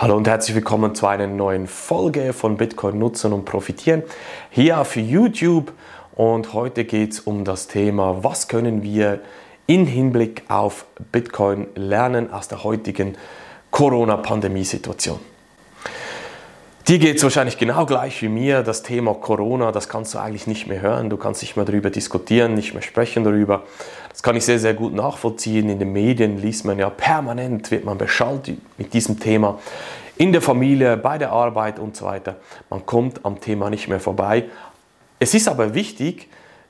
Hallo und herzlich willkommen zu einer neuen Folge von Bitcoin nutzen und profitieren hier auf YouTube. Und heute geht es um das Thema, was können wir in Hinblick auf Bitcoin lernen aus der heutigen Corona-Pandemie-Situation. Dir geht es wahrscheinlich genau gleich wie mir. Das Thema Corona, das kannst du eigentlich nicht mehr hören. Du kannst nicht mehr darüber diskutieren, nicht mehr sprechen darüber. Das kann ich sehr, sehr gut nachvollziehen. In den Medien liest man ja permanent, wird man beschallt mit diesem Thema. In der Familie, bei der Arbeit und so weiter. Man kommt am Thema nicht mehr vorbei. Es ist aber wichtig,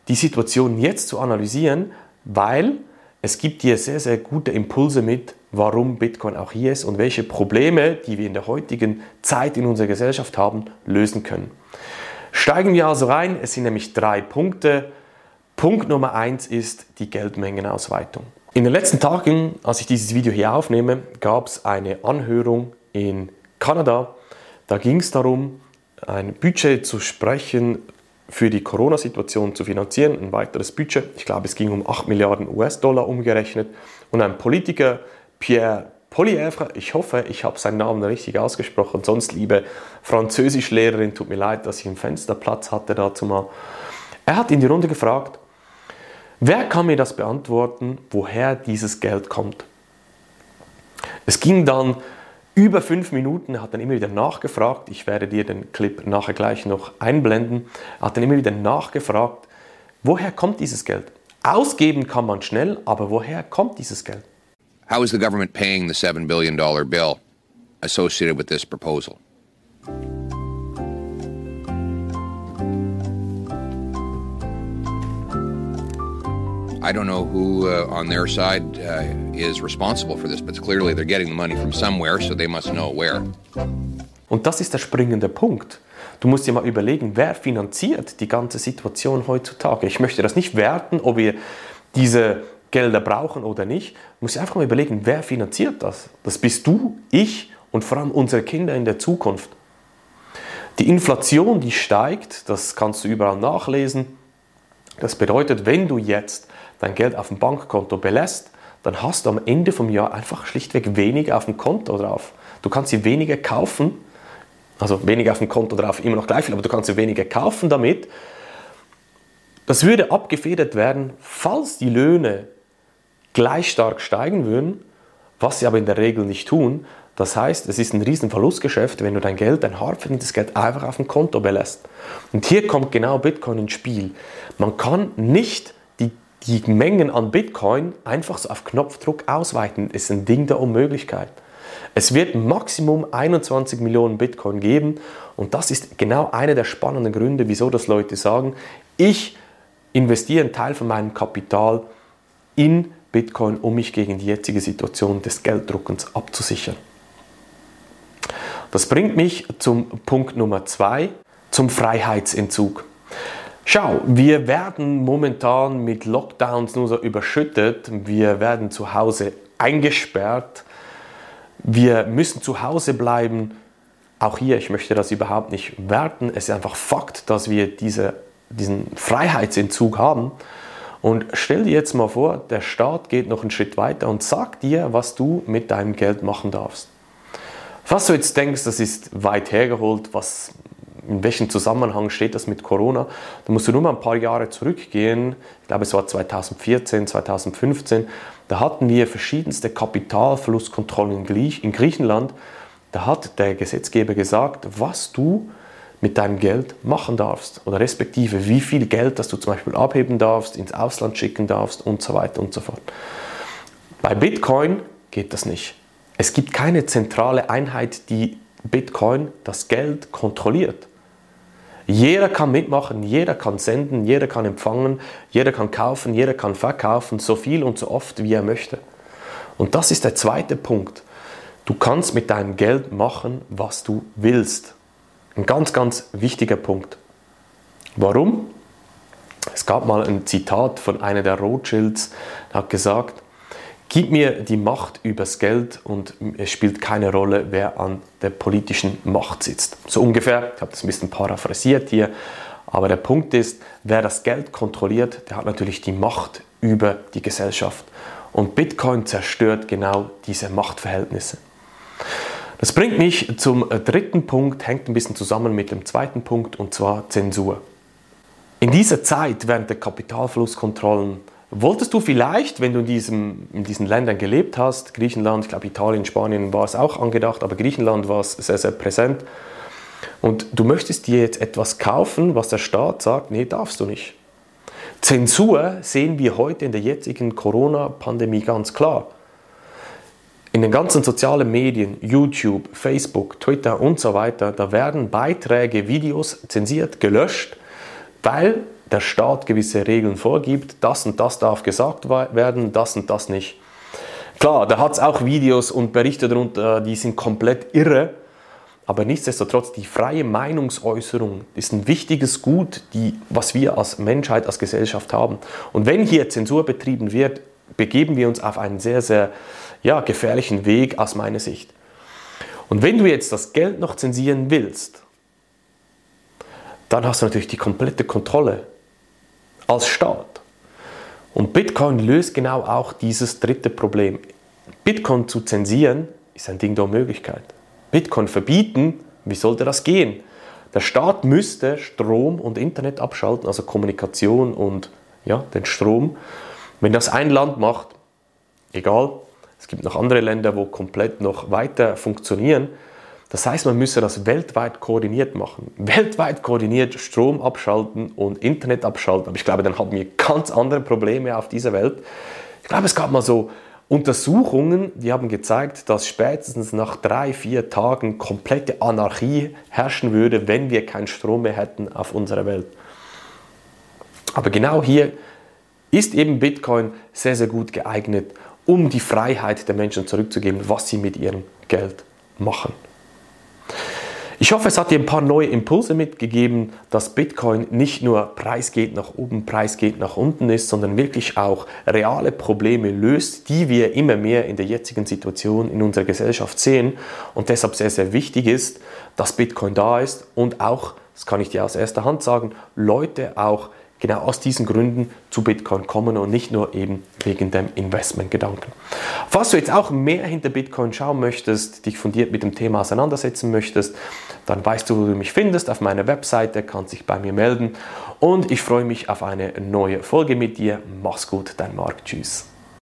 die Situation jetzt zu analysieren, weil es gibt dir sehr, sehr gute Impulse mit, warum Bitcoin auch hier ist und welche Probleme, die wir in der heutigen Zeit in unserer Gesellschaft haben, lösen können. Steigen wir also rein. Es sind nämlich drei Punkte. Punkt Nummer eins ist die Geldmengenausweitung. In den letzten Tagen, als ich dieses Video hier aufnehme, gab es eine Anhörung in Kanada. Da ging es darum, ein Budget zu sprechen für die Corona-Situation zu finanzieren, ein weiteres Budget. Ich glaube, es ging um 8 Milliarden US-Dollar umgerechnet. Und ein Politiker, Pierre Poilievre, ich hoffe, ich habe seinen Namen richtig ausgesprochen, sonst liebe Französischlehrerin, tut mir leid, dass ich einen Fensterplatz hatte dazu mal. Er hat in die Runde gefragt, wer kann mir das beantworten, woher dieses Geld kommt? Es ging dann über fünf Minuten, hat dann immer wieder nachgefragt, ich werde dir den Clip nachher gleich noch einblenden, er hat dann immer wieder nachgefragt, woher kommt dieses Geld? Ausgeben kann man schnell, aber woher kommt dieses Geld? How is the government paying the $7 billion bill associated with this proposal? I don't know who uh, on their side uh, is responsible for this, but clearly they're getting the money from somewhere, so they must know where. Und das ist der springende Punkt. Du musst dir mal überlegen, wer finanziert die ganze Situation heutzutage. Ich möchte das nicht werten, ob wir diese Gelder brauchen oder nicht. Du musst dir einfach mal überlegen, wer finanziert das? Das bist du, ich und vor allem unsere Kinder in der Zukunft. Die Inflation, die steigt, das kannst du überall nachlesen. Das bedeutet, wenn du jetzt dein Geld auf dem Bankkonto belässt, dann hast du am Ende vom Jahr einfach schlichtweg weniger auf dem Konto drauf. Du kannst dir weniger kaufen, also weniger auf dem Konto drauf, immer noch gleich viel, aber du kannst dir weniger kaufen damit. Das würde abgefedert werden, falls die Löhne gleich stark steigen würden, was sie aber in der Regel nicht tun. Das heißt, es ist ein riesen Verlustgeschäft, wenn du dein Geld, dein hart verdientes Geld einfach auf dem Konto belässt. Und hier kommt genau Bitcoin ins Spiel. Man kann nicht die Mengen an Bitcoin einfach so auf Knopfdruck ausweiten. ist ein Ding der Unmöglichkeit. Es wird Maximum 21 Millionen Bitcoin geben und das ist genau einer der spannenden Gründe, wieso das Leute sagen, ich investiere einen Teil von meinem Kapital in Bitcoin, um mich gegen die jetzige Situation des Gelddruckens abzusichern. Das bringt mich zum Punkt Nummer zwei, zum Freiheitsentzug. Schau, wir werden momentan mit Lockdowns nur so überschüttet. Wir werden zu Hause eingesperrt. Wir müssen zu Hause bleiben. Auch hier, ich möchte das überhaupt nicht werten. Es ist einfach Fakt, dass wir diese, diesen Freiheitsentzug haben. Und stell dir jetzt mal vor, der Staat geht noch einen Schritt weiter und sagt dir, was du mit deinem Geld machen darfst. Was du jetzt denkst, das ist weit hergeholt, was in welchem Zusammenhang steht das mit Corona? Da musst du nur mal ein paar Jahre zurückgehen. Ich glaube, es war 2014, 2015. Da hatten wir verschiedenste Kapitalflusskontrollen in Griechenland. Da hat der Gesetzgeber gesagt, was du mit deinem Geld machen darfst oder respektive wie viel Geld, das du zum Beispiel abheben darfst, ins Ausland schicken darfst und so weiter und so fort. Bei Bitcoin geht das nicht. Es gibt keine zentrale Einheit, die Bitcoin, das Geld kontrolliert. Jeder kann mitmachen, jeder kann senden, jeder kann empfangen, jeder kann kaufen, jeder kann verkaufen, so viel und so oft, wie er möchte. Und das ist der zweite Punkt. Du kannst mit deinem Geld machen, was du willst. Ein ganz, ganz wichtiger Punkt. Warum? Es gab mal ein Zitat von einer der Rothschilds, der hat gesagt, Gib mir die Macht übers Geld und es spielt keine Rolle, wer an der politischen Macht sitzt. So ungefähr, ich habe das ein bisschen paraphrasiert hier, aber der Punkt ist, wer das Geld kontrolliert, der hat natürlich die Macht über die Gesellschaft. Und Bitcoin zerstört genau diese Machtverhältnisse. Das bringt mich zum dritten Punkt, hängt ein bisschen zusammen mit dem zweiten Punkt, und zwar Zensur. In dieser Zeit während der Kapitalflusskontrollen wolltest du vielleicht, wenn du in, diesem, in diesen Ländern gelebt hast, Griechenland, ich glaube Italien, Spanien war es auch angedacht, aber Griechenland war es sehr, sehr präsent, und du möchtest dir jetzt etwas kaufen, was der Staat sagt, nee, darfst du nicht. Zensur sehen wir heute in der jetzigen Corona-Pandemie ganz klar. In den ganzen sozialen Medien, YouTube, Facebook, Twitter und so weiter, da werden Beiträge, Videos zensiert, gelöscht, weil der Staat gewisse Regeln vorgibt, das und das darf gesagt werden, das und das nicht. Klar, da hat es auch Videos und Berichte darunter, die sind komplett irre, aber nichtsdestotrotz, die freie Meinungsäußerung ist ein wichtiges Gut, die, was wir als Menschheit, als Gesellschaft haben. Und wenn hier Zensur betrieben wird, begeben wir uns auf einen sehr, sehr ja, gefährlichen Weg aus meiner Sicht. Und wenn du jetzt das Geld noch zensieren willst, dann hast du natürlich die komplette Kontrolle als Staat. Und Bitcoin löst genau auch dieses dritte Problem. Bitcoin zu zensieren ist ein Ding der Möglichkeit. Bitcoin verbieten, wie sollte das gehen? Der Staat müsste Strom und Internet abschalten, also Kommunikation und ja, den Strom. Wenn das ein Land macht, egal, es gibt noch andere Länder, wo komplett noch weiter funktionieren. Das heißt, man müsse das weltweit koordiniert machen. Weltweit koordiniert Strom abschalten und Internet abschalten. Aber ich glaube, dann haben wir ganz andere Probleme auf dieser Welt. Ich glaube, es gab mal so Untersuchungen, die haben gezeigt, dass spätestens nach drei, vier Tagen komplette Anarchie herrschen würde, wenn wir keinen Strom mehr hätten auf unserer Welt. Aber genau hier ist eben Bitcoin sehr, sehr gut geeignet, um die Freiheit der Menschen zurückzugeben, was sie mit ihrem Geld machen. Ich hoffe, es hat dir ein paar neue Impulse mitgegeben, dass Bitcoin nicht nur Preis geht nach oben, Preis geht nach unten ist, sondern wirklich auch reale Probleme löst, die wir immer mehr in der jetzigen Situation in unserer Gesellschaft sehen und deshalb sehr, sehr wichtig ist, dass Bitcoin da ist und auch, das kann ich dir aus erster Hand sagen, Leute auch genau aus diesen Gründen zu Bitcoin kommen und nicht nur eben wegen dem Investmentgedanken. Falls du jetzt auch mehr hinter Bitcoin schauen möchtest, dich fundiert mit dem Thema auseinandersetzen möchtest, dann weißt du, wo du mich findest auf meiner Webseite, kannst dich bei mir melden und ich freue mich auf eine neue Folge mit dir. Mach's gut, dein Marc. Tschüss.